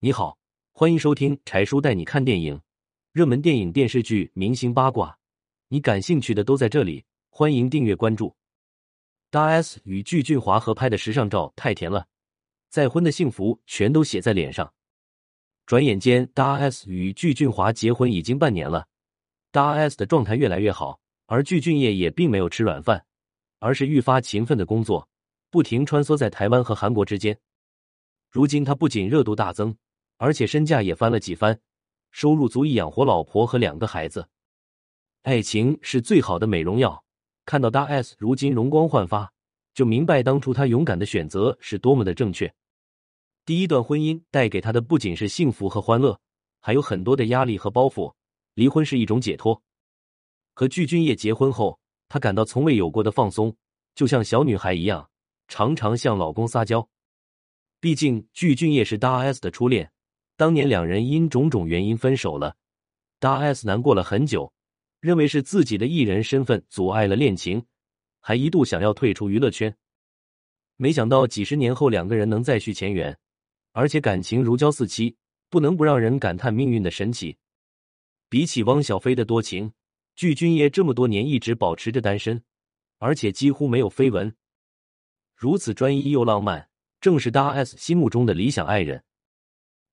你好，欢迎收听柴叔带你看电影，热门电影、电视剧、明星八卦，你感兴趣的都在这里。欢迎订阅关注。大 S 与具俊华合拍的时尚照太甜了，再婚的幸福全都写在脸上。转眼间，大 S 与具俊华结婚已经半年了，大 S 的状态越来越好，而具俊晔也并没有吃软饭，而是愈发勤奋的工作，不停穿梭在台湾和韩国之间。如今他不仅热度大增，而且身价也翻了几番，收入足以养活老婆和两个孩子。爱情是最好的美容药，看到大 S 如今容光焕发，就明白当初他勇敢的选择是多么的正确。第一段婚姻带给他的不仅是幸福和欢乐，还有很多的压力和包袱。离婚是一种解脱。和具俊晔结婚后，他感到从未有过的放松，就像小女孩一样，常常向老公撒娇。毕竟具俊晔是大 S 的初恋，当年两人因种种原因分手了，大 S 难过了很久，认为是自己的艺人身份阻碍了恋情，还一度想要退出娱乐圈。没想到几十年后，两个人能再续前缘，而且感情如胶似漆，不能不让人感叹命运的神奇。比起汪小菲的多情，具俊晔这么多年一直保持着单身，而且几乎没有绯闻，如此专一又浪漫。正是大 S 心目中的理想爱人，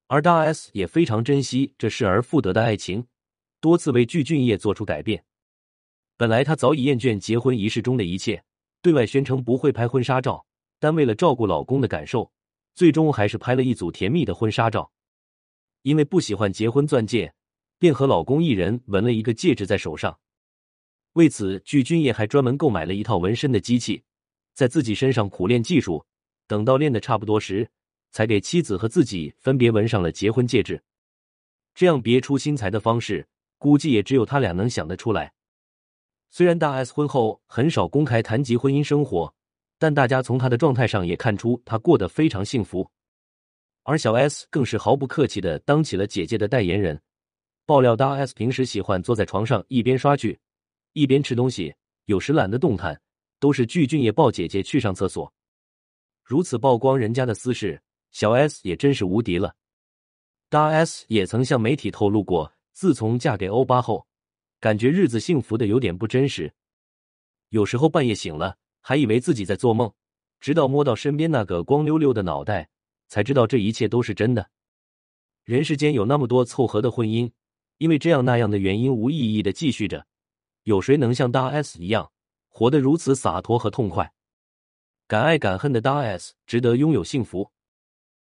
而大 S 也非常珍惜这失而复得的爱情，多次为具俊晔做出改变。本来她早已厌倦结婚仪式中的一切，对外宣称不会拍婚纱照，但为了照顾老公的感受，最终还是拍了一组甜蜜的婚纱照。因为不喜欢结婚钻戒，便和老公一人纹了一个戒指在手上。为此，具俊晔还专门购买了一套纹身的机器，在自己身上苦练技术。等到练的差不多时，才给妻子和自己分别纹上了结婚戒指。这样别出心裁的方式，估计也只有他俩能想得出来。虽然大 S 婚后很少公开谈及婚姻生活，但大家从她的状态上也看出她过得非常幸福。而小 S 更是毫不客气的当起了姐姐的代言人。爆料大 S 平时喜欢坐在床上一边刷剧，一边吃东西，有时懒得动弹，都是具俊晔抱姐姐去上厕所。如此曝光人家的私事，小 S 也真是无敌了。大 S 也曾向媒体透露过，自从嫁给欧巴后，感觉日子幸福的有点不真实。有时候半夜醒了，还以为自己在做梦，直到摸到身边那个光溜溜的脑袋，才知道这一切都是真的。人世间有那么多凑合的婚姻，因为这样那样的原因无意义的继续着，有谁能像大 S 一样，活得如此洒脱和痛快？敢爱敢恨的大 S 值得拥有幸福。